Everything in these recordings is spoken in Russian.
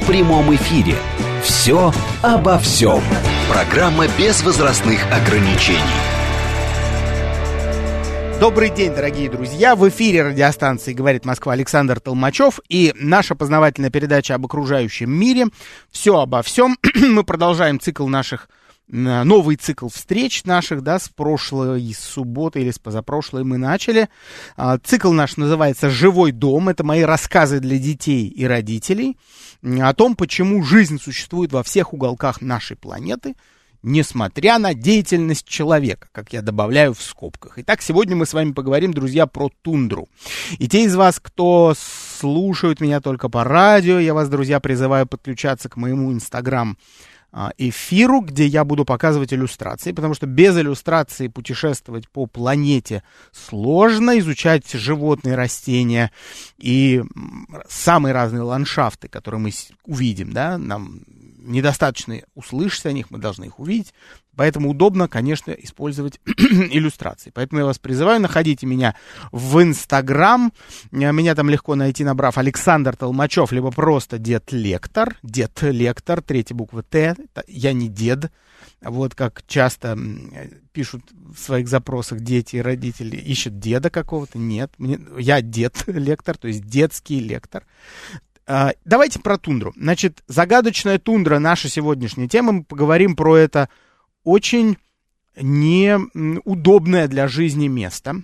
в прямом эфире. «Все обо всем». Программа без возрастных ограничений. Добрый день, дорогие друзья! В эфире радиостанции «Говорит Москва» Александр Толмачев и наша познавательная передача об окружающем мире. Все обо всем. Мы продолжаем цикл наших новый цикл встреч наших, да, с прошлой субботы или с позапрошлой мы начали. А, цикл наш называется «Живой дом». Это мои рассказы для детей и родителей о том, почему жизнь существует во всех уголках нашей планеты, несмотря на деятельность человека, как я добавляю в скобках. Итак, сегодня мы с вами поговорим, друзья, про тундру. И те из вас, кто слушают меня только по радио, я вас, друзья, призываю подключаться к моему инстаграм эфиру, где я буду показывать иллюстрации, потому что без иллюстрации путешествовать по планете сложно, изучать животные, растения и самые разные ландшафты, которые мы увидим, да, нам недостаточно услышать о них, мы должны их увидеть. Поэтому удобно, конечно, использовать иллюстрации. Поэтому я вас призываю, находите меня в Инстаграм. Меня там легко найти, набрав Александр Толмачев, либо просто Дед Лектор. Дед Лектор, третья буква Т. Я не дед. Вот как часто пишут в своих запросах дети и родители, ищут деда какого-то. Нет, мне, я дед лектор, то есть детский лектор. А, давайте про тундру. Значит, загадочная тундра, наша сегодняшняя тема. Мы поговорим про это очень неудобное для жизни место.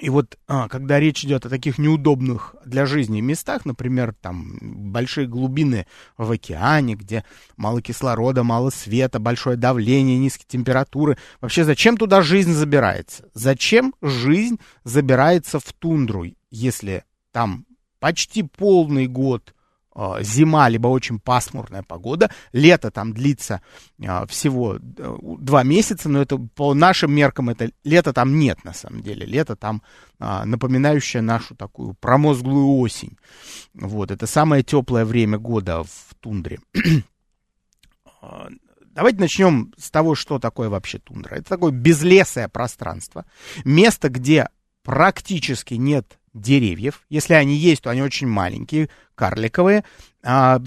И вот, а, когда речь идет о таких неудобных для жизни местах, например, там большие глубины в океане, где мало кислорода, мало света, большое давление, низкие температуры, вообще зачем туда жизнь забирается? Зачем жизнь забирается в тундру, если там почти полный год а, зима, либо очень пасмурная погода. Лето там длится а, всего э, два месяца, но это по нашим меркам это лето там нет на самом деле. Лето там а, напоминающее нашу такую промозглую осень. Вот, это самое теплое время года в тундре. Давайте начнем с того, что такое вообще тундра. Это такое безлесое пространство, место, где практически нет деревьев. Если они есть, то они очень маленькие, карликовые. А,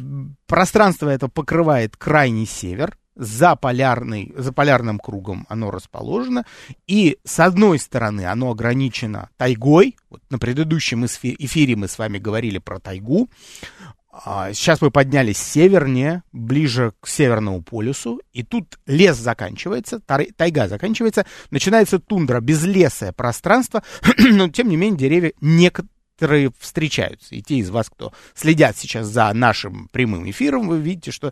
пространство это покрывает крайний север. За, полярный, за полярным кругом оно расположено. И с одной стороны оно ограничено тайгой. Вот на предыдущем эфире мы с вами говорили про тайгу. А, сейчас мы поднялись севернее, ближе к Северному полюсу, и тут лес заканчивается, тайга заканчивается, начинается тундра, безлесое пространство, но тем не менее деревья некоторые встречаются. И те из вас, кто следят сейчас за нашим прямым эфиром, вы видите, что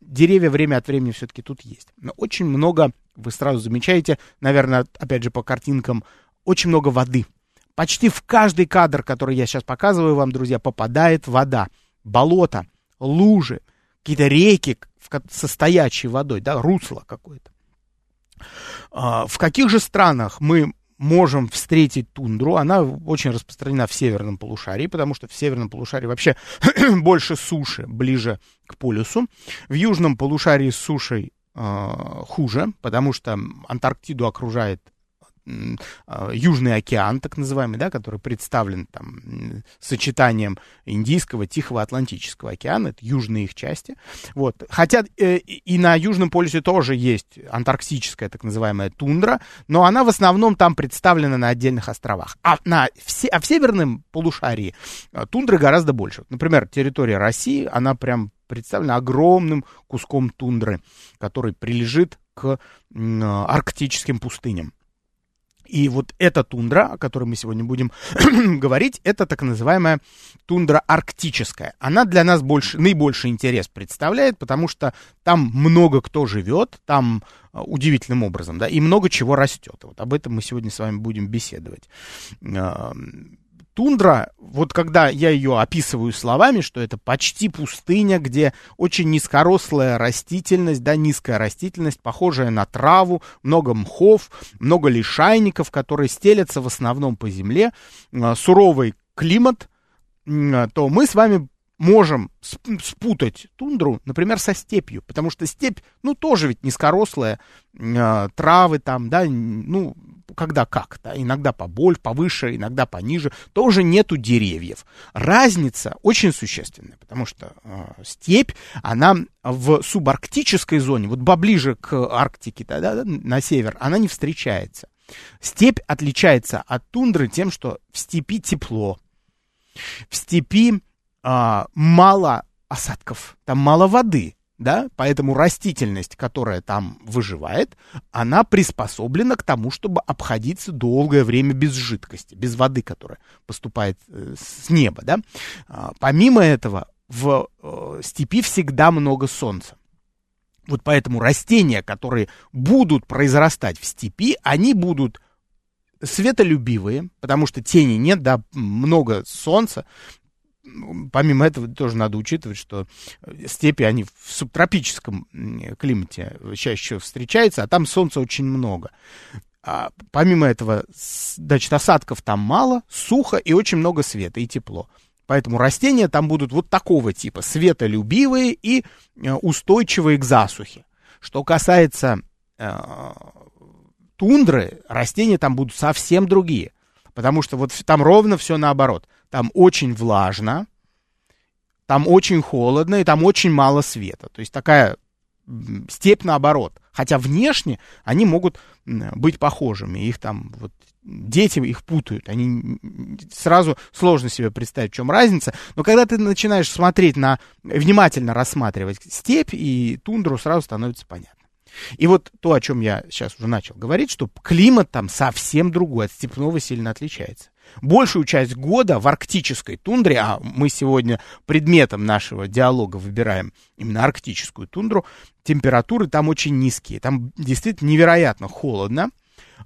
деревья время от времени все-таки тут есть. Но очень много, вы сразу замечаете, наверное, опять же по картинкам, очень много воды. Почти в каждый кадр, который я сейчас показываю вам, друзья, попадает вода болота, лужи, какие-то реки со стоячей водой, да, русло какое-то. А, в каких же странах мы можем встретить тундру? Она очень распространена в северном полушарии, потому что в северном полушарии вообще больше суши, ближе к полюсу. В южном полушарии с сушей э, хуже, потому что Антарктиду окружает Южный океан, так называемый, да, который представлен там сочетанием Индийского, Тихого, Атлантического океана, это южные их части. Вот. Хотя э, и на Южном полюсе тоже есть антарктическая так называемая тундра, но она в основном там представлена на отдельных островах. А, на, в, а в северном полушарии э, тундры гораздо больше. Например, территория России, она прям представлена огромным куском тундры, который прилежит к арктическим пустыням. И вот эта тундра, о которой мы сегодня будем говорить, это так называемая тундра арктическая. Она для нас больше, наибольший интерес представляет, потому что там много кто живет, там а, удивительным образом, да, и много чего растет. Вот об этом мы сегодня с вами будем беседовать. Тундра, вот когда я ее описываю словами, что это почти пустыня, где очень низкорослая растительность, да, низкая растительность, похожая на траву, много мхов, много лишайников, которые стелятся в основном по земле, э, суровый климат, э, то мы с вами можем спутать тундру, например, со степью, потому что степь, ну, тоже ведь низкорослая, э, травы там, да, ну, когда как, да, иногда побольше, повыше, иногда пониже, тоже нету деревьев. Разница очень существенная, потому что э, степь, она в субарктической зоне, вот поближе к Арктике, да, да, на север, она не встречается. Степь отличается от тундры тем, что в степи тепло, в степи а, мало осадков, там мало воды, да, поэтому растительность, которая там выживает, она приспособлена к тому, чтобы обходиться долгое время без жидкости, без воды, которая поступает э, с неба, да. А, помимо этого, в э, степи всегда много солнца. Вот поэтому растения, которые будут произрастать в степи, они будут светолюбивые, потому что тени нет, да, много солнца, помимо этого тоже надо учитывать, что степи, они в субтропическом климате чаще встречаются, а там солнца очень много. А помимо этого, значит, осадков там мало, сухо и очень много света и тепло. Поэтому растения там будут вот такого типа, светолюбивые и э, устойчивые к засухе. Что касается э, тундры, растения там будут совсем другие. Потому что вот там ровно все наоборот. Там очень влажно, там очень холодно и там очень мало света. То есть такая степь наоборот. Хотя внешне они могут быть похожими. Их там вот дети их путают. Они сразу сложно себе представить, в чем разница. Но когда ты начинаешь смотреть на, внимательно рассматривать степь и тундру, сразу становится понятно. И вот то, о чем я сейчас уже начал говорить, что климат там совсем другой, от степного сильно отличается. Большую часть года в арктической тундре, а мы сегодня предметом нашего диалога выбираем именно арктическую тундру, температуры там очень низкие. Там действительно невероятно холодно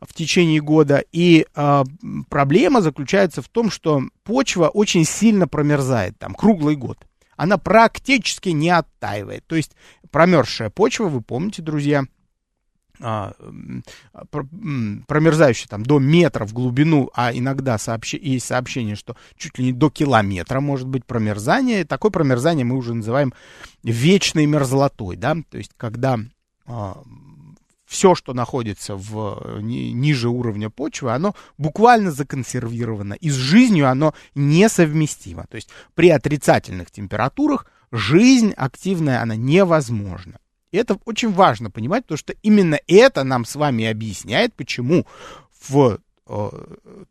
в течение года. И э, проблема заключается в том, что почва очень сильно промерзает там круглый год она практически не оттаивает. То есть промерзшая почва, вы помните, друзья, а, промерзающая там до метра в глубину, а иногда сообщ... есть сообщение, что чуть ли не до километра может быть промерзание. Такое промерзание мы уже называем вечной мерзлотой, да, то есть когда а, все, что находится в, ни, ниже уровня почвы, оно буквально законсервировано, и с жизнью оно несовместимо. То есть при отрицательных температурах жизнь активная, она невозможна. И это очень важно понимать, потому что именно это нам с вами объясняет, почему в э,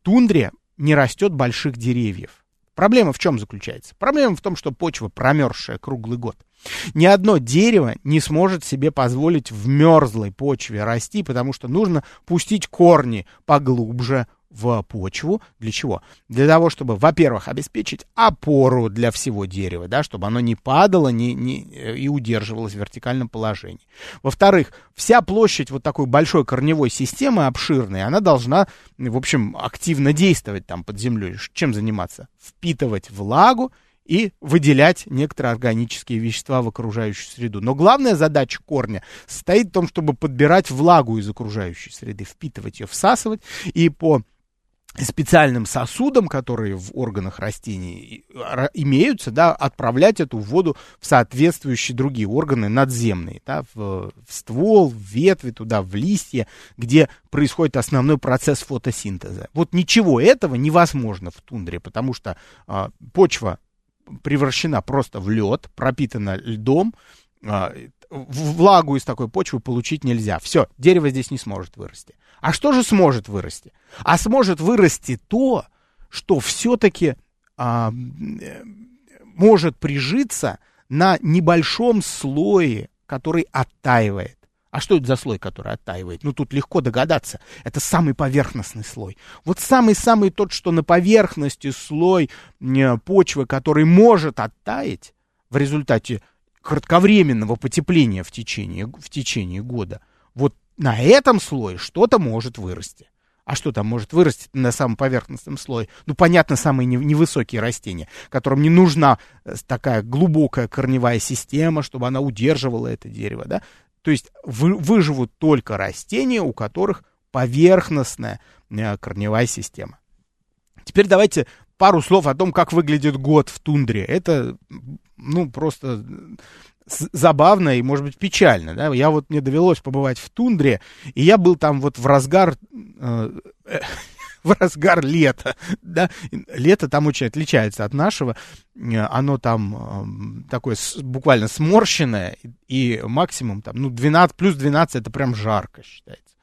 тундре не растет больших деревьев. Проблема в чем заключается? Проблема в том, что почва промерзшая круглый год. Ни одно дерево не сможет себе позволить в мерзлой почве расти, потому что нужно пустить корни поглубже в почву. Для чего? Для того, чтобы, во-первых, обеспечить опору для всего дерева, да, чтобы оно не падало не, не, и удерживалось в вертикальном положении. Во-вторых, вся площадь вот такой большой корневой системы обширной, она должна, в общем, активно действовать там под землей. Чем заниматься? Впитывать влагу и выделять некоторые органические вещества в окружающую среду. Но главная задача корня состоит в том, чтобы подбирать влагу из окружающей среды, впитывать ее, всасывать и по специальным сосудам, которые в органах растений имеются, да, отправлять эту воду в соответствующие другие органы надземные, да, в, в ствол, в ветви, туда, в листья, где происходит основной процесс фотосинтеза. Вот ничего этого невозможно в тундре, потому что а, почва превращена просто в лед, пропитана льдом, а, влагу из такой почвы получить нельзя. Все, дерево здесь не сможет вырасти. А что же сможет вырасти? А сможет вырасти то, что все-таки а, может прижиться на небольшом слое, который оттаивает. А что это за слой, который оттаивает? Ну, тут легко догадаться. Это самый поверхностный слой. Вот самый-самый тот, что на поверхности слой э, почвы, который может оттаять в результате кратковременного потепления в течение, в течение года, вот на этом слое что-то может вырасти. А что там может вырасти на самом поверхностном слое? Ну, понятно, самые невысокие растения, которым не нужна э, такая глубокая корневая система, чтобы она удерживала это дерево, да? То есть вы, выживут только растения, у которых поверхностная э, корневая система. Теперь давайте пару слов о том, как выглядит год в тундре. Это, ну, просто забавно и, может быть, печально. Да? Я вот мне довелось побывать в тундре, и я был там вот в разгар... Э, в разгар лета, да, лето там очень отличается от нашего, оно там э, такое с, буквально сморщенное, и, и максимум там, ну, 12, плюс 12 это прям жарко считается.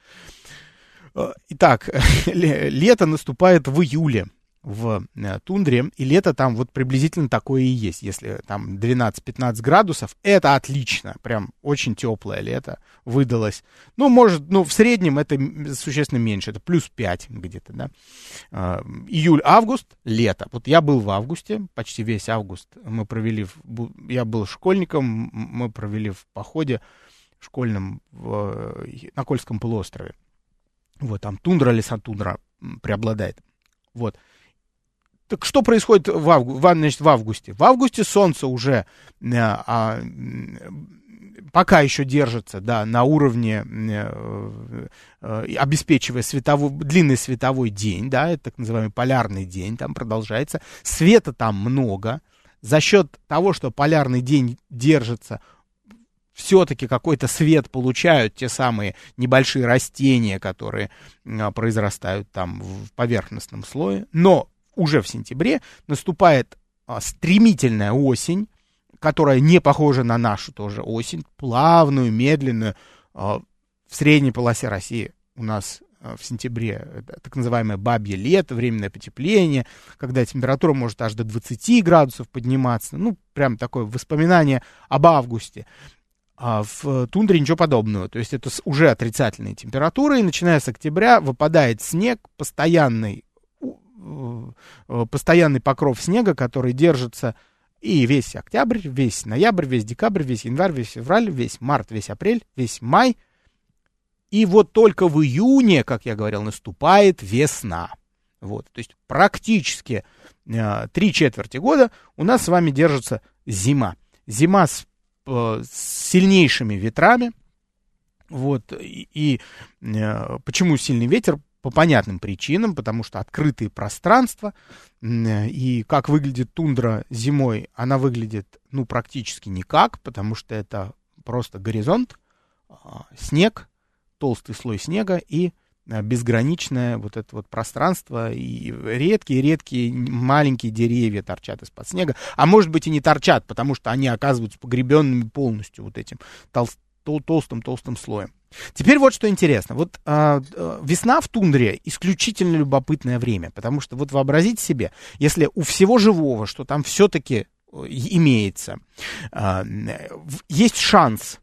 Э, итак, лето наступает в июле, в э, тундре, и лето там вот приблизительно такое и есть. Если там 12-15 градусов, это отлично, прям очень теплое лето выдалось. Ну, может, ну, в среднем это существенно меньше, это плюс 5 где-то, да. А, июль-август, лето. Вот я был в августе, почти весь август мы провели, в, я был школьником, мы провели в походе школьном в, на Кольском полуострове. Вот, там тундра, леса-тундра преобладает. Вот. Так что происходит в, авгу, в, значит, в августе? В августе солнце уже э, а, пока еще держится да, на уровне, э, э, обеспечивая световой, длинный световой день, да, это так называемый полярный день, там продолжается. Света там много. За счет того, что полярный день держится, все-таки какой-то свет получают те самые небольшие растения, которые а, произрастают там в поверхностном слое. Но уже в сентябре наступает а, стремительная осень, которая не похожа на нашу тоже осень, плавную, медленную. А, в средней полосе России у нас а, в сентябре так называемое бабье лето, временное потепление, когда температура может аж до 20 градусов подниматься. Ну, прям такое воспоминание об августе. А в тундре ничего подобного. То есть это уже отрицательные температуры, и начиная с октября выпадает снег, постоянный постоянный покров снега, который держится и весь октябрь, весь ноябрь, весь декабрь, весь январь, весь февраль, весь март, весь апрель, весь май. И вот только в июне, как я говорил, наступает весна. Вот, то есть практически э, три четверти года у нас с вами держится зима. Зима с, э, с сильнейшими ветрами. Вот, и, и э, почему сильный ветер? По понятным причинам, потому что открытые пространства, и как выглядит тундра зимой, она выглядит, ну, практически никак, потому что это просто горизонт, а, снег, толстый слой снега и а, безграничное вот это вот пространство, и редкие-редкие маленькие деревья торчат из-под снега, а может быть и не торчат, потому что они оказываются погребенными полностью вот этим толстым-толстым слоем. Теперь вот что интересно. Вот э, весна в тундре исключительно любопытное время, потому что вот вообразите себе, если у всего живого, что там все-таки э, имеется, э, есть шанс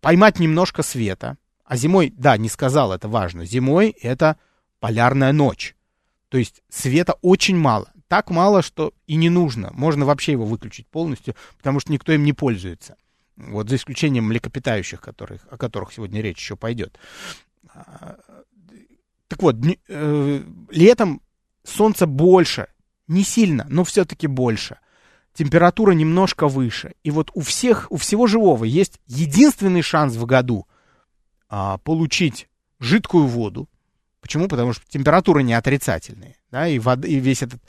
поймать немножко света, а зимой, да, не сказал, это важно, зимой это полярная ночь. То есть света очень мало. Так мало, что и не нужно. Можно вообще его выключить полностью, потому что никто им не пользуется. Вот за исключением млекопитающих, которых, о которых сегодня речь еще пойдет. А, так вот, э, летом солнце больше, не сильно, но все-таки больше. Температура немножко выше. И вот у всех, у всего живого есть единственный шанс в году а, получить жидкую воду. Почему? Потому что температуры не отрицательные. Да, и, вода, и весь этот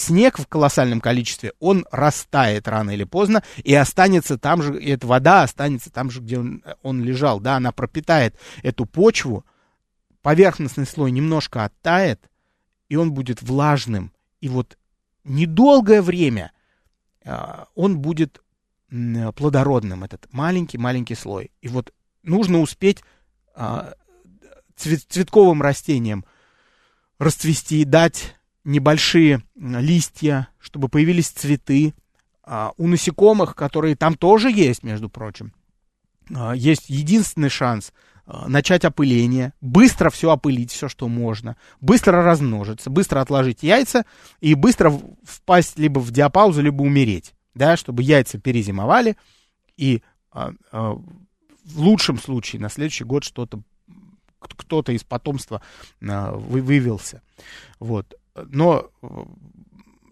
снег в колоссальном количестве, он растает рано или поздно и останется там же, и эта вода останется там же, где он, он лежал, да, она пропитает эту почву, поверхностный слой немножко оттает, и он будет влажным. И вот недолгое время э, он будет плодородным, этот маленький-маленький слой. И вот нужно успеть цвет, цветковым растениям расцвести, дать небольшие листья, чтобы появились цветы. А, у насекомых, которые там тоже есть, между прочим, а, есть единственный шанс а, начать опыление, быстро все опылить, все, что можно, быстро размножиться, быстро отложить яйца и быстро впасть либо в диапаузу, либо умереть, да, чтобы яйца перезимовали и в лучшем случае на следующий год что-то кто-то из потомства вывелся. Вот. Но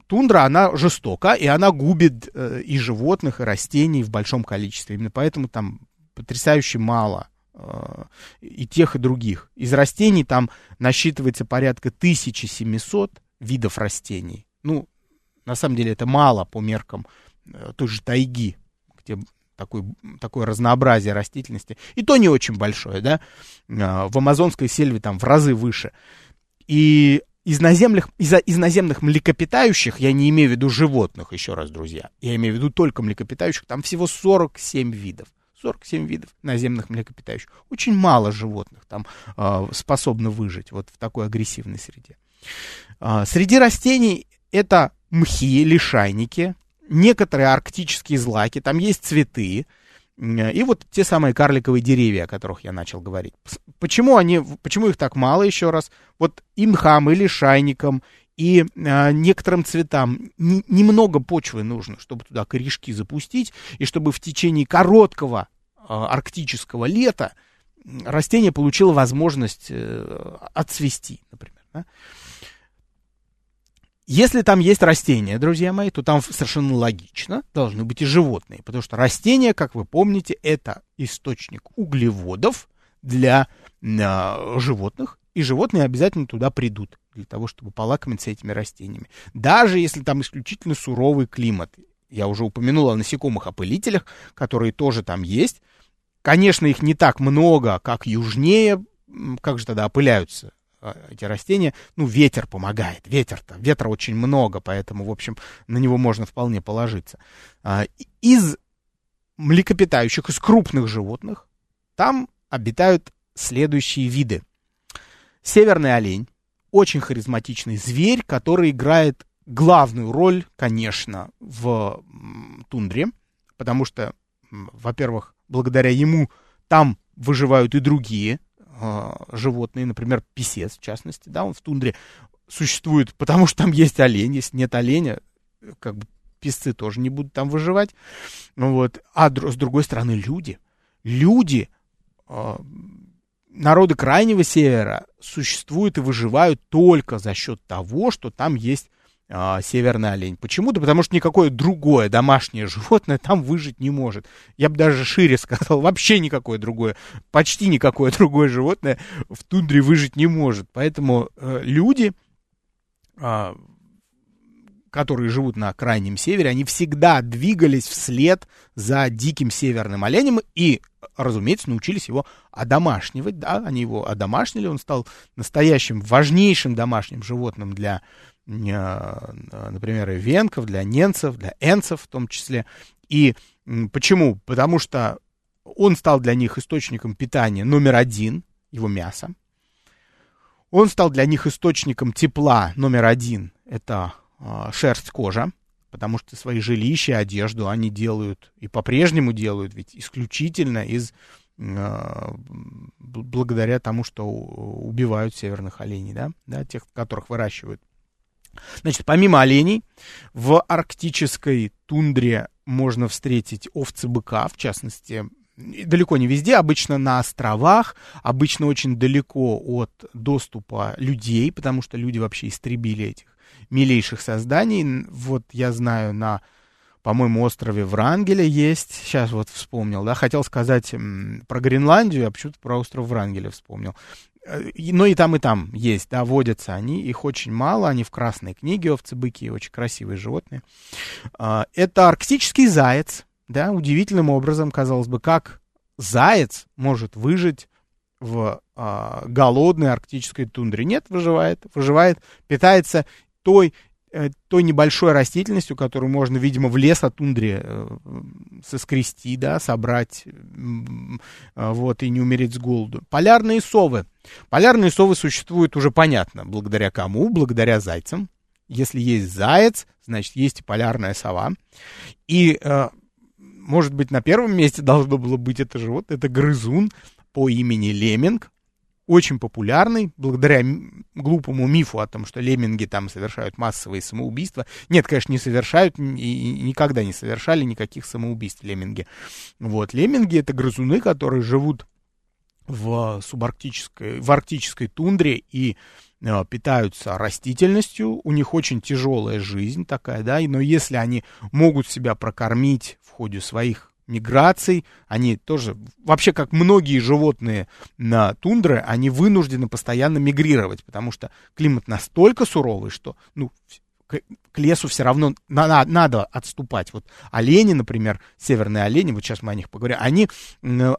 тундра, она жестока, и она губит э, и животных, и растений в большом количестве. Именно поэтому там потрясающе мало э, и тех, и других. Из растений там насчитывается порядка 1700 видов растений. Ну, на самом деле это мало по меркам э, той же тайги, где такой, такое разнообразие растительности. И то не очень большое, да. В амазонской сельве там в разы выше. И из наземных, из, из наземных млекопитающих, я не имею в виду животных, еще раз, друзья, я имею в виду только млекопитающих, там всего 47 видов. 47 видов наземных млекопитающих. Очень мало животных там э, способно выжить вот в такой агрессивной среде. Э, среди растений это мхи, лишайники, некоторые арктические злаки, там есть цветы, и вот те самые карликовые деревья, о которых я начал говорить. Почему они, почему их так мало еще раз? Вот и мхам, или шайникам, и а, некоторым цветам не, немного почвы нужно, чтобы туда корешки запустить, и чтобы в течение короткого а, арктического лета растение получило возможность а, отцвести, например. Да? Если там есть растения, друзья мои, то там совершенно логично должны быть и животные, потому что растения, как вы помните, это источник углеводов для э, животных, и животные обязательно туда придут для того, чтобы полакомиться этими растениями. Даже если там исключительно суровый климат. Я уже упомянул о насекомых-опылителях, которые тоже там есть. Конечно, их не так много, как южнее. Как же тогда опыляются эти растения, ну, ветер помогает, ветер-то, ветра очень много, поэтому, в общем, на него можно вполне положиться. А, из млекопитающих, из крупных животных, там обитают следующие виды. Северный олень, очень харизматичный зверь, который играет главную роль, конечно, в тундре, потому что, во-первых, благодаря ему там выживают и другие животные, например, писец, в частности, да, он в тундре существует, потому что там есть олень, если нет оленя, как бы песцы тоже не будут там выживать, вот, а с другой стороны люди, люди, э, народы Крайнего Севера существуют и выживают только за счет того, что там есть а, северный олень. Почему-то, потому что никакое другое домашнее животное там выжить не может. Я бы даже шире сказал, вообще никакое другое, почти никакое другое животное в тундре выжить не может. Поэтому э, люди, э, которые живут на крайнем севере, они всегда двигались вслед за диким северным оленем и, разумеется, научились его одомашнивать. Да, они его одомашнили, он стал настоящим, важнейшим домашним животным для например, и венков, для ненцев, для энцев в том числе. И почему? Потому что он стал для них источником питания номер один, его мясо. Он стал для них источником тепла номер один, это э, шерсть, кожа, потому что свои жилища, одежду они делают и по-прежнему делают ведь исключительно из э, благодаря тому, что убивают северных оленей, да, да, тех, которых выращивают. Значит, помимо оленей, в арктической тундре можно встретить овцы быка, в частности, далеко не везде, обычно на островах, обычно очень далеко от доступа людей, потому что люди вообще истребили этих милейших созданий. Вот я знаю, на, по-моему, острове Врангеля есть, сейчас вот вспомнил, да, хотел сказать про Гренландию, а почему-то про остров Врангеля вспомнил. Но и там, и там есть, да, водятся они, их очень мало, они в красной книге, овцы-быки, очень красивые животные. А, это арктический заяц, да, удивительным образом, казалось бы, как заяц может выжить в а, голодной арктической тундре. Нет, выживает, выживает, питается той той небольшой растительностью, которую можно, видимо, в лес от тундре э, соскрести, да, собрать, э, вот, и не умереть с голоду. Полярные совы. Полярные совы существуют уже понятно, благодаря кому? Благодаря зайцам. Если есть заяц, значит, есть и полярная сова. И, может быть, на первом месте должно было быть это животное, это грызун по имени Леминг, очень популярный, благодаря глупому мифу о том, что лемминги там совершают массовые самоубийства. Нет, конечно, не совершают и никогда не совершали никаких самоубийств лемминги. Вот, лемминги — это грызуны, которые живут в субарктической, в арктической тундре и э, питаются растительностью, у них очень тяжелая жизнь такая, да, но если они могут себя прокормить в ходе своих миграций, они тоже, вообще как многие животные на тундре, они вынуждены постоянно мигрировать, потому что климат настолько суровый, что, ну, к, к лесу все равно на, надо отступать. Вот олени, например, северные олени, вот сейчас мы о них поговорим, они э,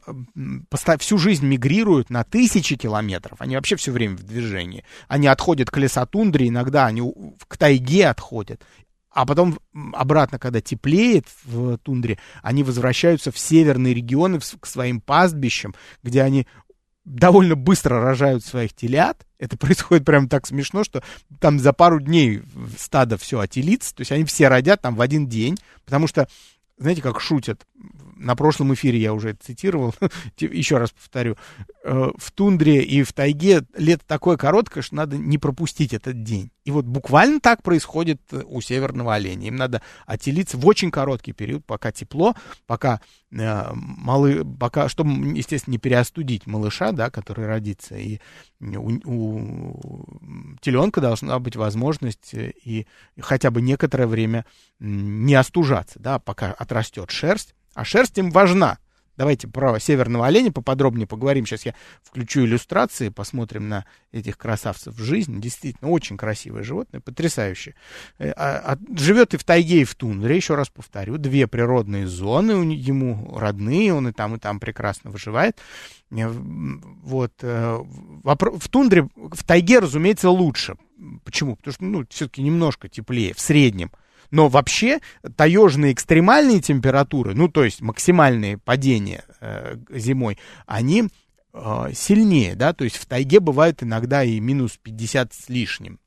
всю жизнь мигрируют на тысячи километров, они вообще все время в движении. Они отходят к лесотундре, иногда они к тайге отходят. А потом обратно, когда теплеет в тундре, они возвращаются в северные регионы, к своим пастбищам, где они довольно быстро рожают своих телят. Это происходит прям так смешно, что там за пару дней стадо все отелится, то есть они все родят там в один день, потому что, знаете, как шутят, на прошлом эфире я уже это цитировал, еще раз повторю, э, в тундре и в тайге лето такое короткое, что надо не пропустить этот день. И вот буквально так происходит э, у северного оленя. Им надо отелиться в очень короткий период, пока тепло, пока э, малы, пока, чтобы, естественно, не переостудить малыша, да, который родится. И у, у теленка должна быть возможность э, и хотя бы некоторое время не остужаться, да, пока отрастет шерсть а шерсть им важна. Давайте про северного оленя поподробнее поговорим. Сейчас я включу иллюстрации, посмотрим на этих красавцев в жизни. Действительно, очень красивое животное, потрясающее. Э, а, а, живет и в тайге, и в тундре, еще раз повторю. Две природные зоны ему родные, он и там, и там прекрасно выживает. Э, вот. Э, в тундре, в тайге, разумеется, лучше. Почему? Потому что, ну, все-таки немножко теплее, в среднем. Но вообще таежные экстремальные температуры, ну то есть максимальные падения э, зимой, они э, сильнее, да, то есть в тайге бывают иногда и минус 50 с лишним.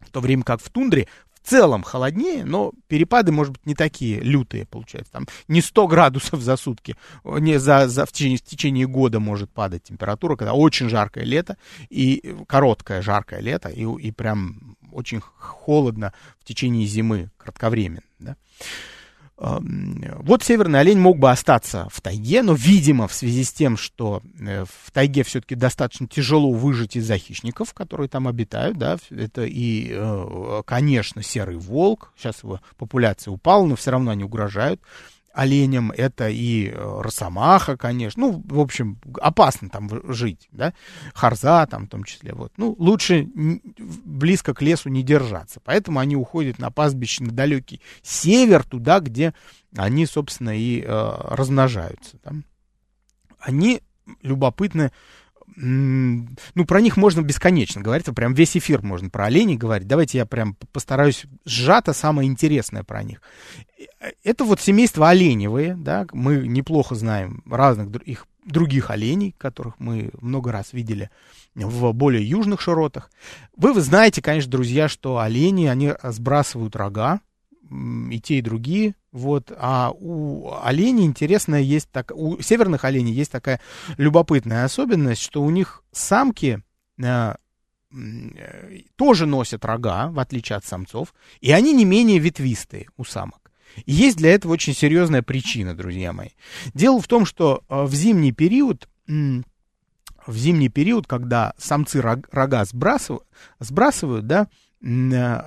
В то время как в тундре целом холоднее, но перепады, может быть, не такие лютые, получается. Там не 100 градусов за сутки, не за, за в, течение, в течение года может падать температура, когда очень жаркое лето и короткое жаркое лето, и, и прям очень холодно в течение зимы, кратковременно. Да? Вот северный олень мог бы остаться в тайге, но, видимо, в связи с тем, что э, в тайге все-таки достаточно тяжело выжить из-за хищников, которые там обитают, да, это и, э, конечно, серый волк, сейчас его популяция упала, но все равно они угрожают, оленям, это и э, росомаха, конечно. Ну, в общем, опасно там жить, да. Харза там в том числе. Вот. Ну, лучше близко к лесу не держаться. Поэтому они уходят на пастбище на далекий север, туда, где они, собственно, и э, размножаются. Да? Они любопытны ну, про них можно бесконечно говорить, прям весь эфир можно про оленей говорить. Давайте я прям постараюсь сжато самое интересное про них. Э, это вот семейство оленевые, да, мы неплохо знаем разных их других оленей, которых мы много раз видели в более южных широтах. Вы, вы знаете, конечно, друзья, что олени, они сбрасывают рога, и те, и другие. Вот. А у оленей интересная есть так, у северных оленей есть такая любопытная особенность, что у них самки э, тоже носят рога, в отличие от самцов, и они не менее ветвистые у самок. И есть для этого очень серьезная причина, друзья мои. Дело в том, что э, в зимний период в зимний период, когда самцы рога сбрасывают, сбрасывают да, э,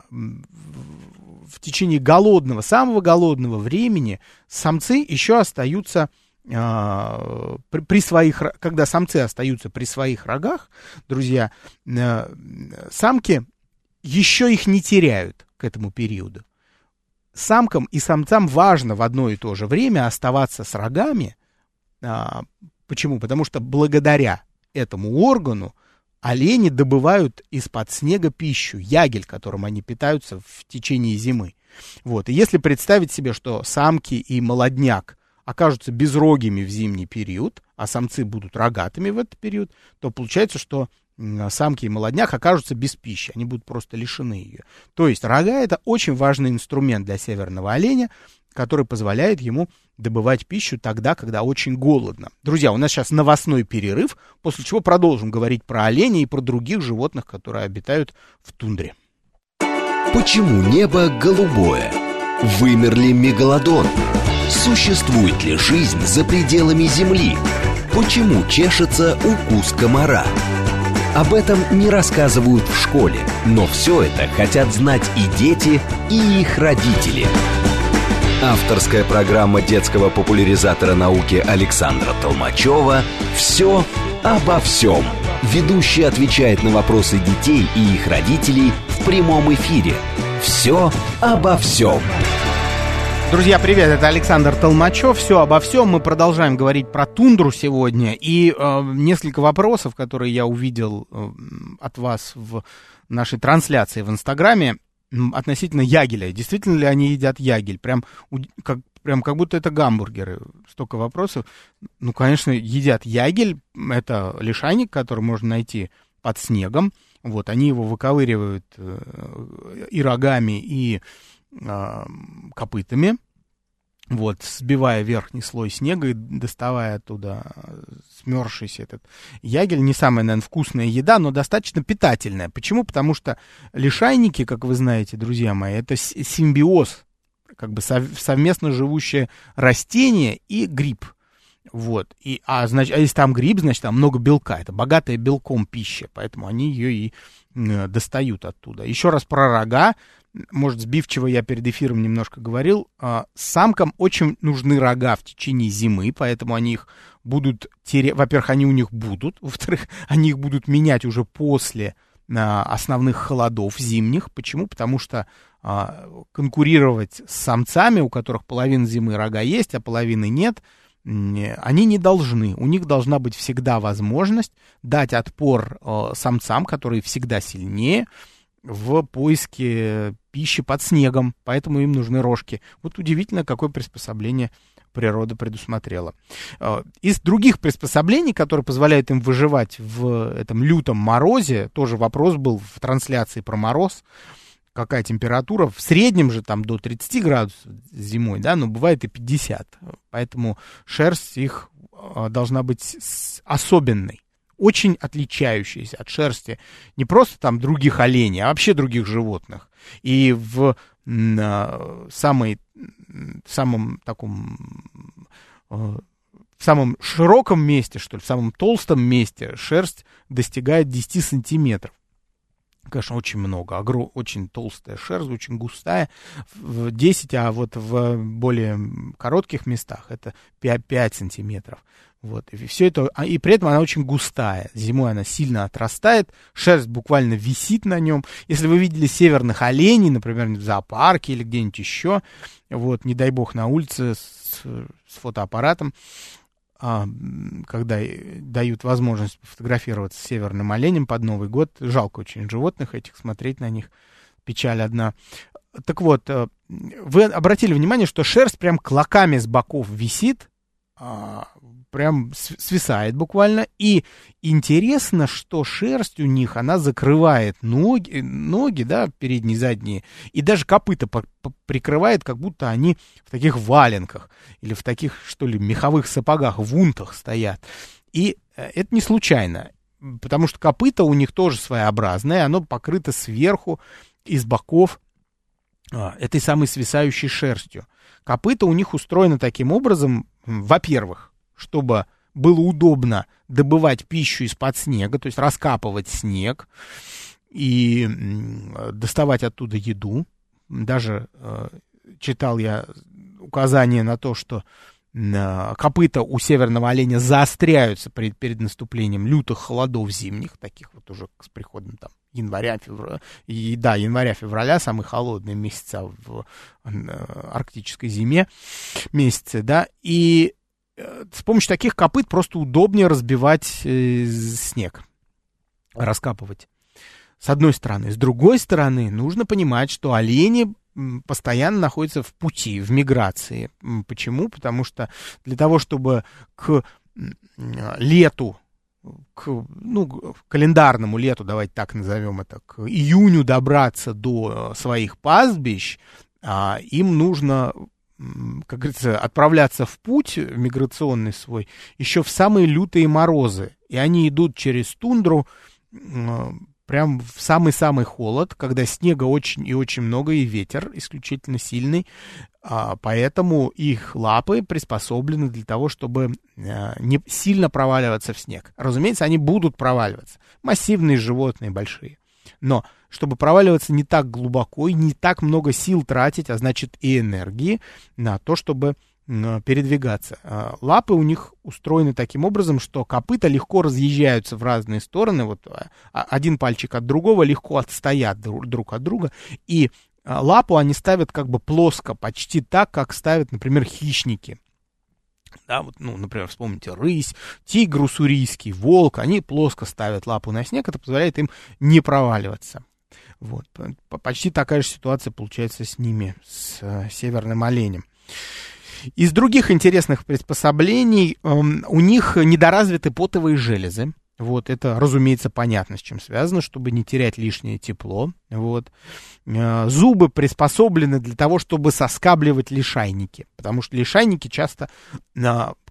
в течение голодного, самого голодного времени самцы еще остаются при, при своих, когда самцы остаются при своих рогах, друзья, э, самки еще их не теряют к этому периоду. Самкам и самцам важно в одно и то же время оставаться с рогами. А, почему? Потому что благодаря этому органу олени добывают из-под снега пищу, ягель, которым они питаются в течение зимы. Вот. И если представить себе, что самки и молодняк окажутся безрогими в зимний период, а самцы будут рогатыми в этот период, то получается, что самки и молодняк окажутся без пищи, они будут просто лишены ее. То есть рога это очень важный инструмент для северного оленя, который позволяет ему добывать пищу тогда, когда очень голодно. Друзья, у нас сейчас новостной перерыв, после чего продолжим говорить про оленей и про других животных, которые обитают в тундре. Почему небо голубое? Вымер ли мегалодон? Существует ли жизнь за пределами Земли? Почему чешется укус комара? Об этом не рассказывают в школе, но все это хотят знать и дети, и их родители. Авторская программа детского популяризатора науки Александра Толмачева «Все обо всем». Ведущий отвечает на вопросы детей и их родителей в прямом эфире. «Все обо всем». Друзья, привет, это Александр Толмачев. Все обо всем. Мы продолжаем говорить про тундру сегодня. И э, несколько вопросов, которые я увидел э, от вас в нашей трансляции в Инстаграме относительно ягеля. Действительно ли они едят ягель? Прям как, прям как будто это гамбургеры. Столько вопросов. Ну, конечно, едят ягель. Это лишайник, который можно найти под снегом. Вот, они его выковыривают э, и рогами, и э, копытами, вот, сбивая верхний слой снега и доставая оттуда смерзшийся этот ягель. Не самая, наверное, вкусная еда, но достаточно питательная. Почему? Потому что лишайники, как вы знаете, друзья мои, это симбиоз, как бы совместно живущее растение и гриб. Вот. И, а, значит, а если там гриб, значит, там много белка. Это богатая белком пища, поэтому они ее и э, достают оттуда. Еще раз про рога может, сбивчиво я перед эфиром немножко говорил, а, самкам очень нужны рога в течение зимы, поэтому они их будут терять, во-первых, они у них будут, во-вторых, они их будут менять уже после а, основных холодов зимних. Почему? Потому что а, конкурировать с самцами, у которых половина зимы рога есть, а половины нет, они не должны. У них должна быть всегда возможность дать отпор самцам, которые всегда сильнее, в поиске пищи под снегом, поэтому им нужны рожки. Вот удивительно, какое приспособление природа предусмотрела. А, из других приспособлений, которые позволяют им выживать в этом лютом морозе, тоже вопрос был в трансляции про мороз, какая температура, в среднем же там до 30 градусов зимой, да, но бывает и 50, поэтому шерсть их а, должна быть особенной очень отличающиеся от шерсти не просто там других оленей, а вообще других животных. И в самой, самом таком э, в самом широком месте, что ли, в самом толстом месте шерсть достигает 10 сантиметров. Конечно, очень много. Огром, очень толстая шерсть, очень густая. В 10, а вот в более коротких местах это 5, 5 сантиметров. Вот, и все это, а, и при этом она очень густая. Зимой она сильно отрастает, шерсть буквально висит на нем. Если вы видели северных оленей, например, в зоопарке или где-нибудь еще, вот, не дай бог, на улице с, с фотоаппаратом, а, когда дают возможность фотографироваться с северным оленем под Новый год, жалко очень животных этих, смотреть на них, печаль одна. Так вот, э, вы обратили внимание, что шерсть прям клоками с боков висит, а, прям свисает буквально. И интересно, что шерсть у них, она закрывает ноги, ноги, да, передние, задние, и даже копыта прикрывает, как будто они в таких валенках или в таких, что ли, меховых сапогах, в унтах стоят. И э, это не случайно, потому что копыта у них тоже своеобразное, оно покрыто сверху и с боков а, этой самой свисающей шерстью. Копыта у них устроено таким образом, во-первых, чтобы было удобно добывать пищу из-под снега, то есть раскапывать снег и доставать оттуда еду. Даже э, читал я указание на то, что э, копыта у северного оленя заостряются перед, перед наступлением лютых холодов зимних, таких вот уже с приходом там января, февраля, и, да, января-февраля, самые холодные месяца в э, арктической зиме месяцы, да, и с помощью таких копыт просто удобнее разбивать э, снег, раскапывать. С одной стороны. С другой стороны, нужно понимать, что олени постоянно находятся в пути, в миграции. Почему? Потому что для того, чтобы к лету, к ну, календарному лету, давайте так назовем это, к июню добраться до своих пастбищ, а, им нужно как говорится, отправляться в путь миграционный свой еще в самые лютые морозы. И они идут через тундру прям в самый-самый холод, когда снега очень и очень много, и ветер исключительно сильный. А, поэтому их лапы приспособлены для того, чтобы а, не сильно проваливаться в снег. Разумеется, они будут проваливаться. Массивные животные, большие. Но чтобы проваливаться не так глубоко и не так много сил тратить, а значит и энергии на то, чтобы передвигаться. А, лапы у них устроены таким образом, что копыта легко разъезжаются в разные стороны. Вот а, а, один пальчик от другого легко отстоят друг от друга. И лапу они ставят как бы плоско, почти так, как ставят, например, хищники. Да, вот, ну, например, вспомните рысь, тигр уссурийский, волк, они плоско ставят лапу на снег, это позволяет им не проваливаться. Вот. Почти такая же ситуация получается с ними, с э, северным оленем. Из других интересных приспособлений э, у них недоразвиты потовые железы. Вот, это, разумеется, понятно, с чем связано, чтобы не терять лишнее тепло. Вот. Э, зубы приспособлены для того, чтобы соскабливать лишайники, потому что лишайники часто э,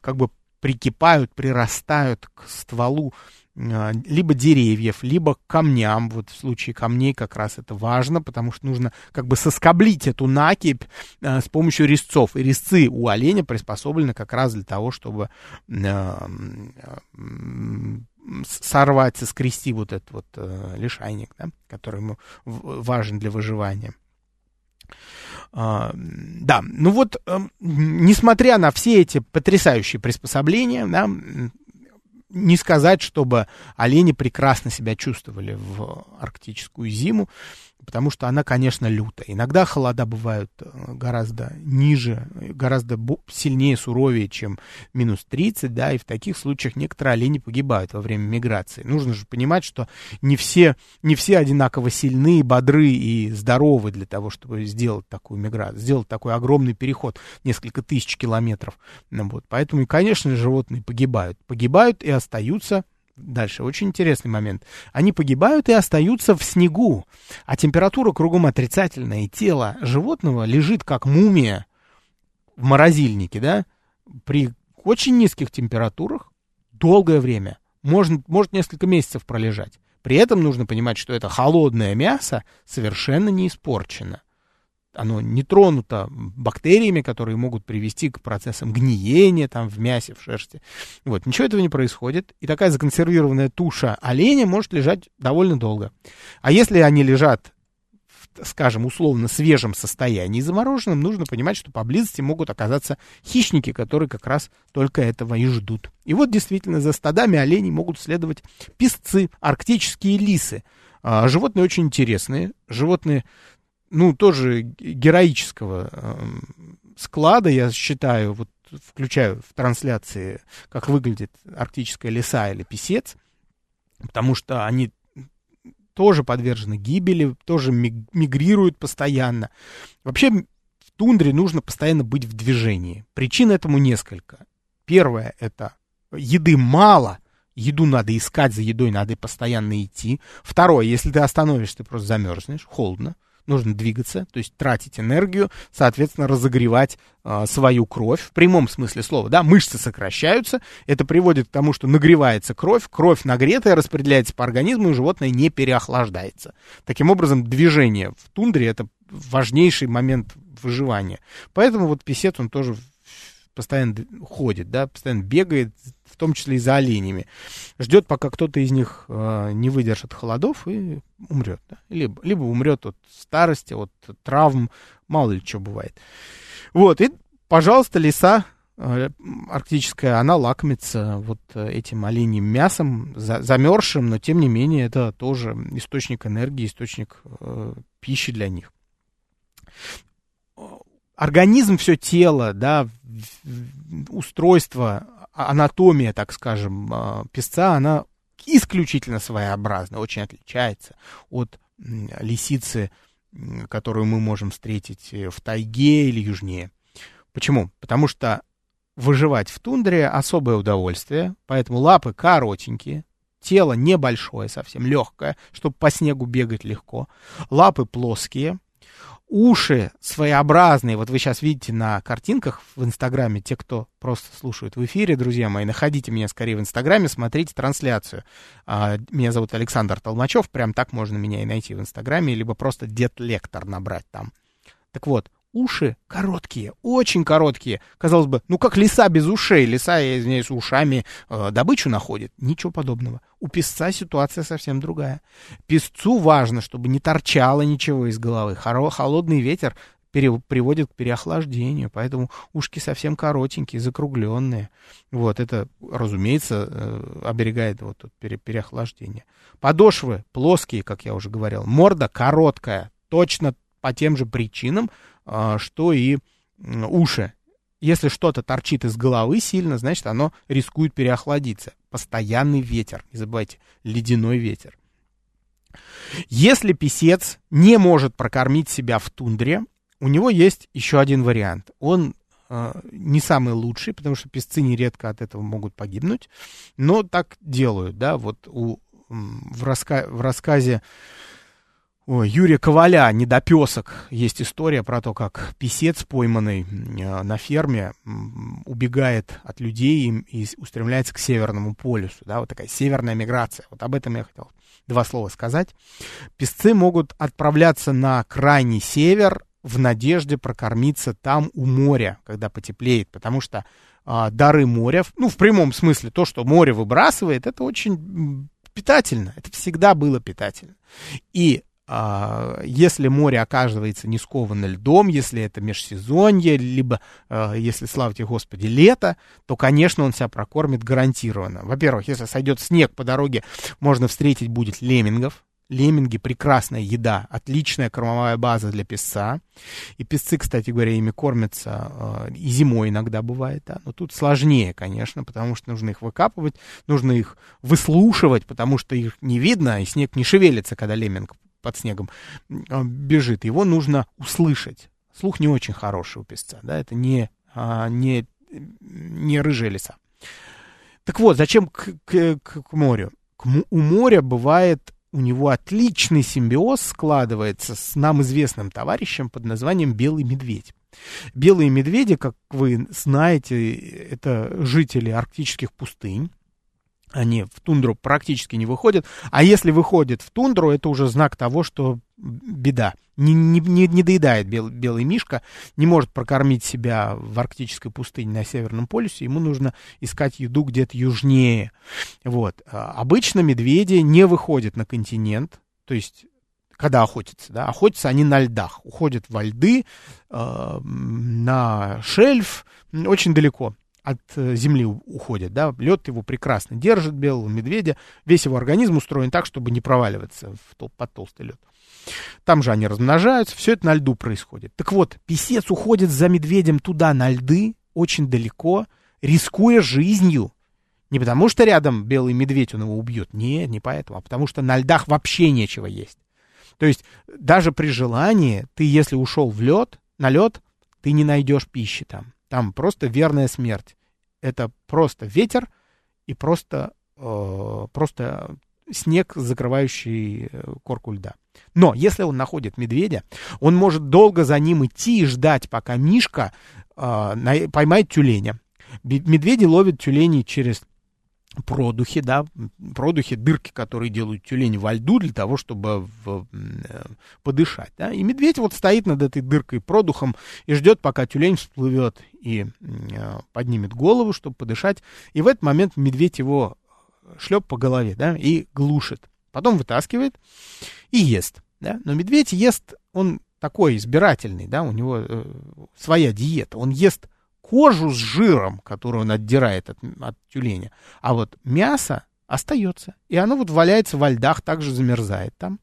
как бы прикипают, прирастают к стволу либо деревьев, либо камням. Вот в случае камней как раз это важно, потому что нужно как бы соскоблить эту накипь а, с помощью резцов. И резцы у оленя приспособлены как раз для того, чтобы а, сорвать, соскрести вот этот вот лишайник, да, который ему важен для выживания. Да, ну вот, uh, несмотря на все эти потрясающие приспособления, да, не сказать, чтобы олени прекрасно себя чувствовали в арктическую зиму потому что она, конечно, лютая. Иногда холода бывают э, гораздо ниже, гораздо сильнее, суровее, чем минус 30, да, и в таких случаях некоторые олени погибают во время миграции. Нужно же понимать, что не все, не все одинаково сильны, бодры и здоровы для того, чтобы сделать такую миграцию, сделать такой огромный переход, несколько тысяч километров. Ну вот. Поэтому, конечно, животные погибают. Погибают и остаются Дальше, очень интересный момент. Они погибают и остаются в снегу, а температура кругом отрицательная, и тело животного лежит как мумия в морозильнике, да, при очень низких температурах долгое время, может, может несколько месяцев пролежать. При этом нужно понимать, что это холодное мясо совершенно не испорчено оно не тронуто бактериями, которые могут привести к процессам гниения там в мясе, в шерсти. Вот, ничего этого не происходит, и такая законсервированная туша оленя может лежать довольно долго. А если они лежат скажем, условно свежем состоянии, замороженном, нужно понимать, что поблизости могут оказаться хищники, которые как раз только этого и ждут. И вот действительно за стадами оленей могут следовать песцы, арктические лисы. А, животные очень интересные, животные ну, тоже героического э, склада, я считаю, вот включаю в трансляции, как выглядит арктическая леса или писец, потому что они тоже подвержены гибели, тоже мигрируют постоянно. Вообще в тундре нужно постоянно быть в движении. Причин этому несколько. Первое — это еды мало, еду надо искать, за едой надо постоянно идти. Второе, если ты остановишься, ты просто замерзнешь, холодно нужно двигаться, то есть тратить энергию, соответственно, разогревать э, свою кровь в прямом смысле слова, да, мышцы сокращаются, это приводит к тому, что нагревается кровь, кровь нагретая распределяется по организму, и животное не переохлаждается. Таким образом, движение в тундре это важнейший момент выживания. Поэтому вот писец, он тоже постоянно ходит, да, постоянно бегает, в том числе и за оленями. Ждет, пока кто-то из них э, не выдержит холодов и умрет. Да? Либо, либо умрет от старости, от травм, мало ли что бывает. Вот, и, пожалуйста, лиса э, арктическая, она лакомится вот этим оленьим мясом, за, замерзшим, но тем не менее это тоже источник энергии, источник э, пищи для них. Организм, все тело, да, устройство а, анатомия, так скажем, а, песца, она исключительно своеобразна, очень отличается от лисицы, которую мы можем встретить э, в тайге или южнее. Почему? Потому что выживать в тундре особое удовольствие, поэтому лапы коротенькие, тело небольшое совсем, легкое, чтобы по снегу бегать легко, лапы плоские, уши своеобразные. Вот вы сейчас видите на картинках в Инстаграме, те, кто просто слушают в эфире, друзья мои, находите меня скорее в Инстаграме, смотрите трансляцию. А, меня зовут Александр Толмачев, прям так можно меня и найти в Инстаграме, либо просто Дед Лектор набрать там. Так вот, уши короткие, очень короткие. Казалось бы, ну как лиса без ушей? Лиса, я извиняюсь, ушами э, добычу находит. Ничего подобного. У песца ситуация совсем другая. Песцу важно, чтобы не торчало ничего из головы. Хоро- холодный ветер приводит к переохлаждению, поэтому ушки совсем коротенькие, закругленные. Вот это, разумеется, э, оберегает вот тут пере- переохлаждение. Подошвы плоские, как я уже говорил. Морда короткая, точно по тем же причинам, что и уши. Если что-то торчит из головы сильно, значит, оно рискует переохладиться. Постоянный ветер, не забывайте, ледяной ветер. Если писец не может прокормить себя в тундре, у него есть еще один вариант. Он э, не самый лучший, потому что песцы нередко от этого могут погибнуть, но так делают, да, вот у, в, раска в рассказе Ой, Юрия Коваля, недопесок. Есть история про то, как писец, пойманный э, на ферме, убегает от людей и, устремляется к Северному полюсу. Да, вот такая северная миграция. Вот об этом я хотел два слова сказать. Песцы могут отправляться на крайний север в надежде прокормиться там у моря, когда потеплеет, потому что а, дары моря, ну, в прямом смысле, то, что море выбрасывает, это очень питательно. Это всегда было питательно. И если море оказывается не сковано льдом, если это межсезонье, либо, а, если, славьте Господи, лето, то, конечно, он себя прокормит гарантированно. Во-первых, если сойдет снег по дороге, можно встретить будет леммингов. Лемминги — прекрасная еда, отличная кормовая база для песца. И песцы, кстати говоря, ими кормятся э, и зимой иногда бывает, да. Но тут сложнее, конечно, потому что нужно их выкапывать, нужно их выслушивать, потому что их не видно, и снег не шевелится, когда лемминг под снегом а, бежит, его нужно услышать. Слух не очень хороший у песца, да, это не, а, не, не рыжая лиса. Так вот, зачем к, к, к морю? К, у моря бывает у него отличный симбиоз складывается с нам известным товарищем под названием белый медведь. Белые медведи, как вы знаете, это жители арктических пустынь они в тундру практически не выходят. А если выходят в тундру, это уже знак того, что беда. Не, не, не, не доедает бел, белый мишка, не может прокормить себя в арктической пустыне на Северном полюсе, ему нужно искать еду где-то южнее. Вот. А обычно медведи не выходят на континент, то есть когда охотятся, да, охотятся они на льдах, уходят во льды, э, на шельф, очень далеко от э, земли уходит, да, лед его прекрасно держит, белого медведя, весь его организм устроен так, чтобы не проваливаться в тол- под толстый лед. Там же они размножаются, все это на льду происходит. Так вот, писец уходит за медведем туда, на льды, очень далеко, рискуя жизнью. Не потому что рядом белый медведь он его убьет, нет, не поэтому, а потому что на льдах вообще нечего есть. То есть даже при желании ты, если ушел в лед, на лед, ты не найдешь пищи там. Там просто верная смерть. Это просто ветер и просто, э, просто снег, закрывающий э, корку льда. Но если он находит медведя, он может долго за ним идти и ждать, пока Мишка э, поймает тюленя. Медведи ловят тюленей через продухи, да, продухи, дырки, которые делают тюлень во льду для того, чтобы в, э, подышать, да, и медведь вот стоит над этой дыркой продухом и ждет, пока тюлень всплывет и э, поднимет голову, чтобы подышать, и в этот момент медведь его шлеп по голове, да, и глушит, потом вытаскивает и ест, да, но медведь ест, он такой избирательный, да, у него э, своя диета, он ест кожу с жиром, которую он отдирает от, от тюленя. А вот мясо остается. И оно вот валяется во льдах, также замерзает там.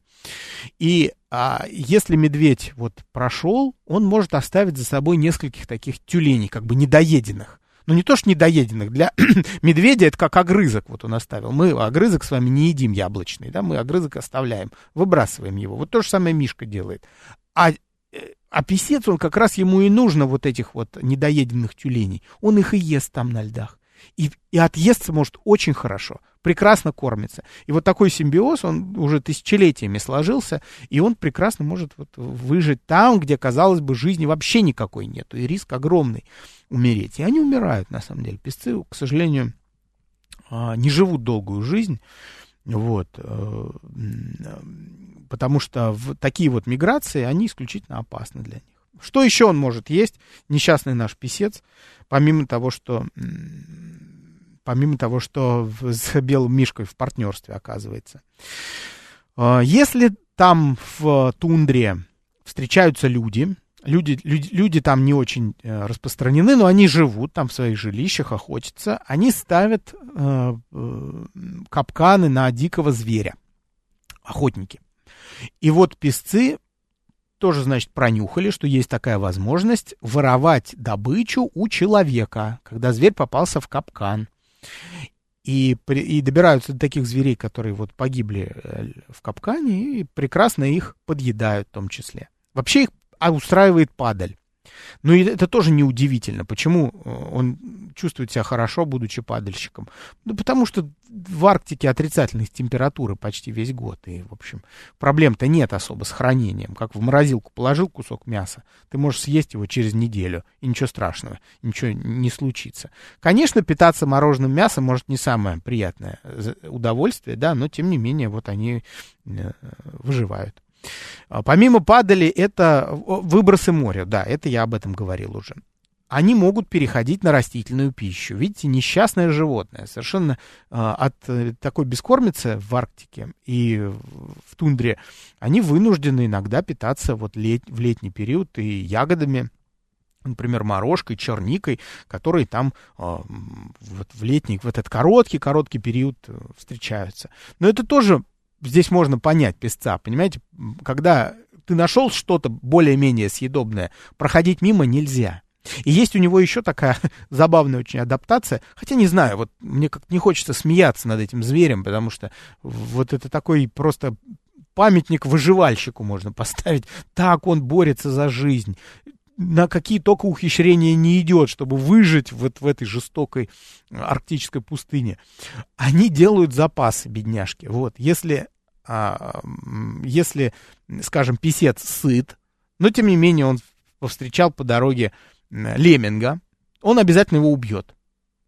И а, если медведь вот прошел, он может оставить за собой нескольких таких тюленей, как бы недоеденных. Ну, не то, что недоеденных. Для медведя это как огрызок вот он оставил. Мы огрызок с вами не едим яблочный, да, мы огрызок оставляем, выбрасываем его. Вот то же самое Мишка делает. А а писец, он как раз ему и нужно вот этих вот недоеденных тюленей. Он их и ест там на льдах. И, и отъесться может очень хорошо, прекрасно кормится. И вот такой симбиоз, он уже тысячелетиями сложился, и он прекрасно может вот выжить там, где, казалось бы, жизни вообще никакой нет, и риск огромный умереть. И они умирают, на самом деле. Песцы, к сожалению, а, не живут долгую жизнь, вот, э, потому что в такие вот миграции, они исключительно опасны для них. Что еще он может есть, несчастный наш писец, помимо того, что помимо того, что с белым мишкой в партнерстве оказывается. А, если там в тундре встречаются люди, люди, люди, люди там не очень э, распространены, но они живут там в своих жилищах, охотятся, они ставят э, э, капканы на дикого зверя, охотники. И вот песцы тоже, значит, пронюхали, что есть такая возможность воровать добычу у человека, когда зверь попался в капкан. И, и добираются до таких зверей, которые вот погибли э, в капкане, и прекрасно их подъедают в том числе. Вообще их устраивает падаль. Ну и это тоже неудивительно. Почему э, он чувствует себя хорошо, будучи падальщиком? Ну, потому что в Арктике отрицательных температуры почти весь год. И, в общем, проблем-то нет особо с хранением. Как в морозилку положил кусок мяса, ты можешь съесть его через неделю, и ничего страшного, ничего не случится. Конечно, питаться мороженым мясом может не самое приятное удовольствие, да, но тем не менее вот они э, выживают. А, помимо падали, это выбросы моря, да, это я об этом говорил уже. Они могут переходить на растительную пищу. Видите, несчастное животное, совершенно э, от э, такой бескормицы в Арктике и в тундре, они вынуждены иногда питаться вот лет, в летний период и ягодами, например, морожкой, черникой, которые там э, вот в летний, в этот короткий, короткий период э, встречаются. Но это тоже здесь можно понять песца, понимаете, когда ты нашел что-то более-менее съедобное, проходить мимо нельзя. И есть у него еще такая забавная очень адаптация, хотя не знаю, вот мне как не хочется смеяться над этим зверем, потому что вот это такой просто памятник выживальщику можно поставить. Так он борется за жизнь на какие только ухищрения не идет, чтобы выжить вот в этой жестокой арктической пустыне. Они делают запасы, бедняжки. Вот, если а, если, скажем, писец сыт, но тем не менее он повстречал по дороге лемминга, он обязательно его убьет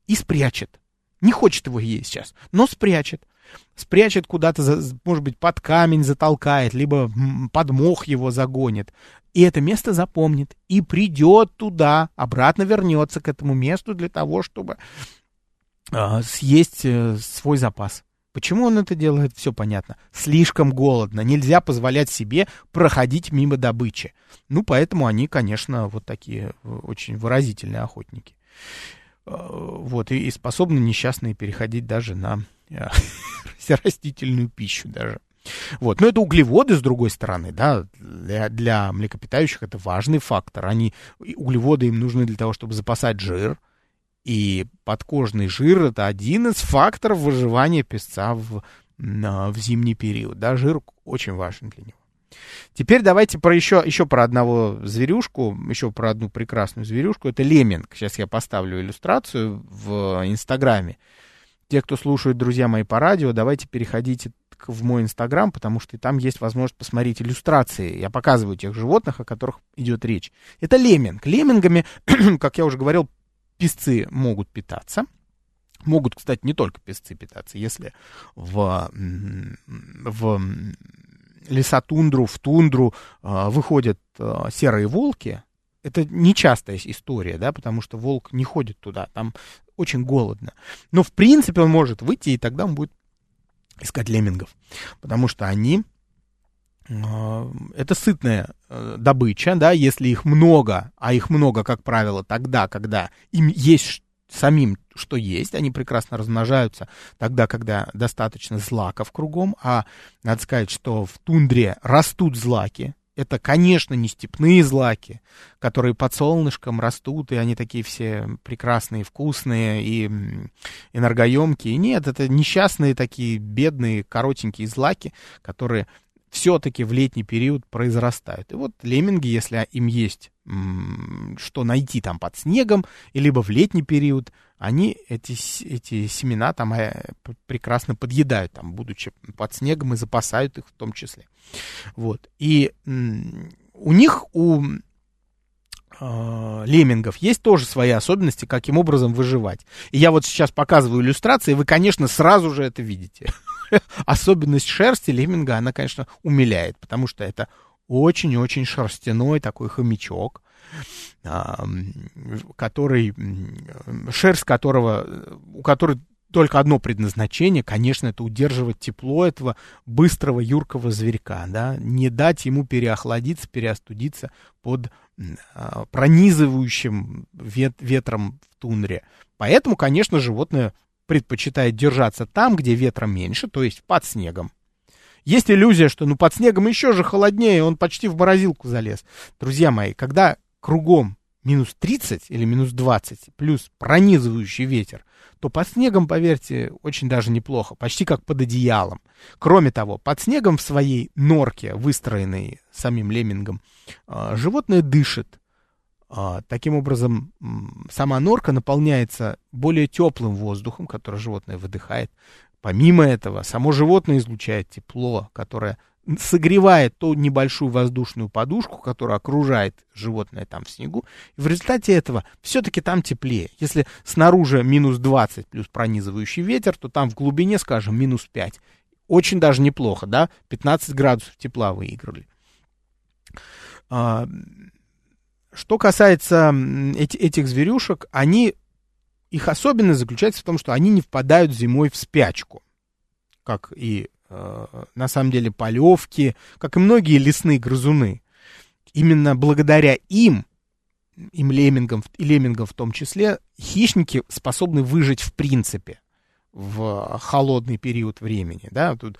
и спрячет. Не хочет его есть сейчас, но спрячет. Спрячет куда-то, может быть, под камень затолкает, либо под мох его загонит. И это место запомнит. И придет туда, обратно вернется к этому месту для того, чтобы э, съесть э, свой запас. Почему он это делает, все понятно. Слишком голодно, нельзя позволять себе проходить мимо добычи. Ну, поэтому они, конечно, вот такие э, очень выразительные охотники. Э, вот, и, и способны несчастные переходить даже на растительную пищу даже. Вот. Но это углеводы, с другой стороны, да, для, для млекопитающих это важный фактор. Они, углеводы им нужны для того, чтобы запасать жир, и подкожный жир это один из факторов выживания песца в, в зимний период. Да, жир очень важен для него. Теперь давайте про еще, еще про одного зверюшку, еще про одну прекрасную зверюшку. Это лемминг. Сейчас я поставлю иллюстрацию в Инстаграме. Те, кто слушают, друзья мои, по радио, давайте переходите в мой Инстаграм, потому что там есть возможность посмотреть иллюстрации. Я показываю тех животных, о которых идет речь. Это лемминг. Леммингами, как я уже говорил, песцы могут питаться. Могут, кстати, не только песцы питаться. Если в, в лесотундру, в тундру э, выходят э, серые волки, это нечастая история, да, потому что волк не ходит туда, там очень голодно. Но, в принципе, он может выйти, и тогда он будет искать леммингов, потому что они а, это сытная э, добыча, да, если их много, а их много, как правило, тогда, когда им есть самим что есть, они прекрасно размножаются тогда, когда достаточно злаков кругом, а надо сказать, что в тундре растут злаки, это, конечно, не степные злаки, которые под солнышком растут, и они такие все прекрасные, вкусные и энергоемкие. Нет, это несчастные такие бедные, коротенькие злаки, которые все-таки в летний период произрастают. И вот лемминги, если им есть что найти там под снегом, либо в летний период, они эти, эти семена там э, прекрасно подъедают, там, будучи под снегом, и запасают их в том числе. Вот. И у них, у э, леммингов есть тоже свои особенности, каким образом выживать. И я вот сейчас показываю иллюстрации, вы, конечно, сразу же это видите. Особенность шерсти лемминга, она, конечно, умиляет, потому что это очень-очень шерстяной такой хомячок, который, шерсть которого, у которой только одно предназначение, конечно, это удерживать тепло этого быстрого юркого зверька, да, не дать ему переохладиться, переостудиться под а, пронизывающим вет, ветром в тундре. Поэтому, конечно, животное предпочитает держаться там, где ветра меньше, то есть под снегом. Есть иллюзия, что ну под снегом еще же холоднее, он почти в морозилку залез. Друзья мои, когда кругом минус 30 или минус 20, плюс пронизывающий ветер, то под снегом, поверьте, очень даже неплохо, почти как под одеялом. Кроме того, под снегом в своей норке, выстроенной самим леммингом, а, животное дышит. А, таким образом, сама норка наполняется более теплым воздухом, который животное выдыхает. Помимо этого, само животное излучает тепло, которое согревает ту небольшую воздушную подушку, которая окружает животное там в снегу. И в результате этого все-таки там теплее. Если снаружи минус 20 плюс пронизывающий ветер, то там в глубине, скажем, минус 5. Очень даже неплохо, да? 15 градусов тепла выиграли. Что касается эти, этих зверюшек, они, их особенность заключается в том, что они не впадают зимой в спячку, как и Э, на самом деле полевки, как и многие лесные грызуны. Именно благодаря им, им леммингам, и леммингам в том числе, хищники способны выжить в принципе в холодный период времени. Да? Тут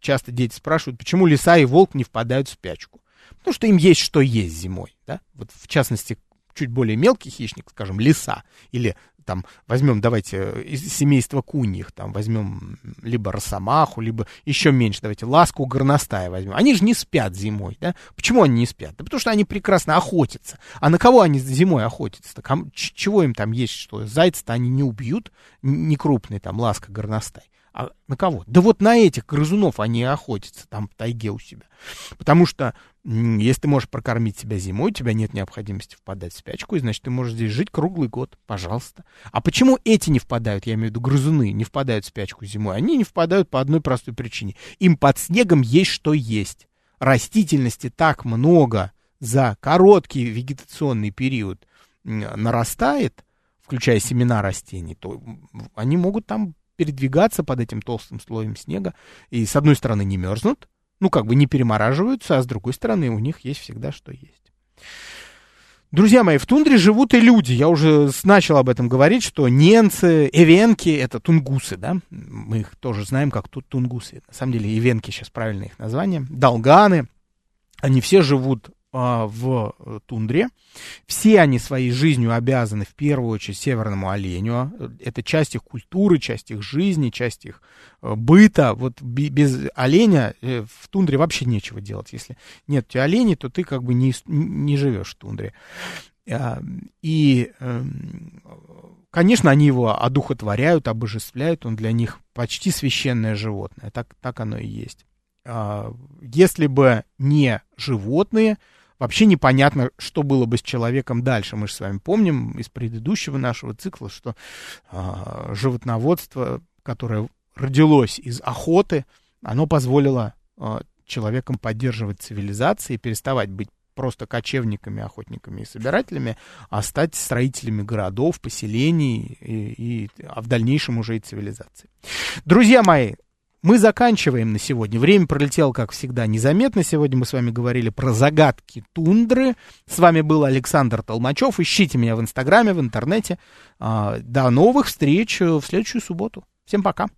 часто дети спрашивают, почему лиса и волк не впадают в спячку. Потому что им есть что есть зимой. Да? Вот в частности, чуть более мелкий хищник, скажем, лиса или там возьмем, давайте, из семейства куньих, там возьмем либо росомаху, либо еще меньше, давайте, ласку горностая возьмем. Они же не спят зимой, да? Почему они не спят? Да потому что они прекрасно охотятся. А на кого они зимой охотятся? -то? Чего им там есть, что зайца-то они не убьют, не крупный там ласка горностай. А на кого? Да вот на этих грызунов они охотятся там в тайге у себя. Потому что если ты можешь прокормить себя зимой, у тебя нет необходимости впадать в спячку, и значит, ты можешь здесь жить круглый год, пожалуйста. А почему эти не впадают, я имею в виду грызуны, не впадают в спячку зимой? Они не впадают по одной простой причине. Им под снегом есть что есть. Растительности так много за короткий вегетационный период нарастает, включая семена растений, то они могут там передвигаться под этим толстым слоем снега, и с одной стороны не мерзнут, ну как бы не перемораживаются, а с другой стороны у них есть всегда что есть. Друзья мои, в тундре живут и люди. Я уже начал об этом говорить, что ненцы, эвенки — это тунгусы, да? Мы их тоже знаем как тут тунгусы. На самом деле эвенки сейчас правильное их название. Долганы. Они все живут в э, тундре. Все они своей жизнью обязаны в первую очередь северному оленю. Это часть их культуры, часть их жизни, часть их э, быта. Вот без оленя э, в тундре вообще нечего делать. Если нет у тебя оленей, то ты как бы не, не живешь в тундре. А, и, эм, конечно, они его одухотворяют, обожествляют. Он для них почти священное животное. Так, так оно и есть. А, если бы не животные, вообще непонятно, что было бы с человеком дальше. Мы же с вами помним из предыдущего нашего цикла, что э, животноводство, которое родилось из охоты, оно позволило э, человекам поддерживать цивилизации, переставать быть просто кочевниками, охотниками и собирателями, а стать строителями городов, поселений и, и а в дальнейшем уже и цивилизации. Друзья мои, мы заканчиваем на сегодня. Время пролетело, как всегда, незаметно. Сегодня мы с вами говорили про загадки тундры. С вами был Александр Толмачев. Ищите меня в Инстаграме, в интернете. А, до новых встреч в следующую субботу. Всем пока.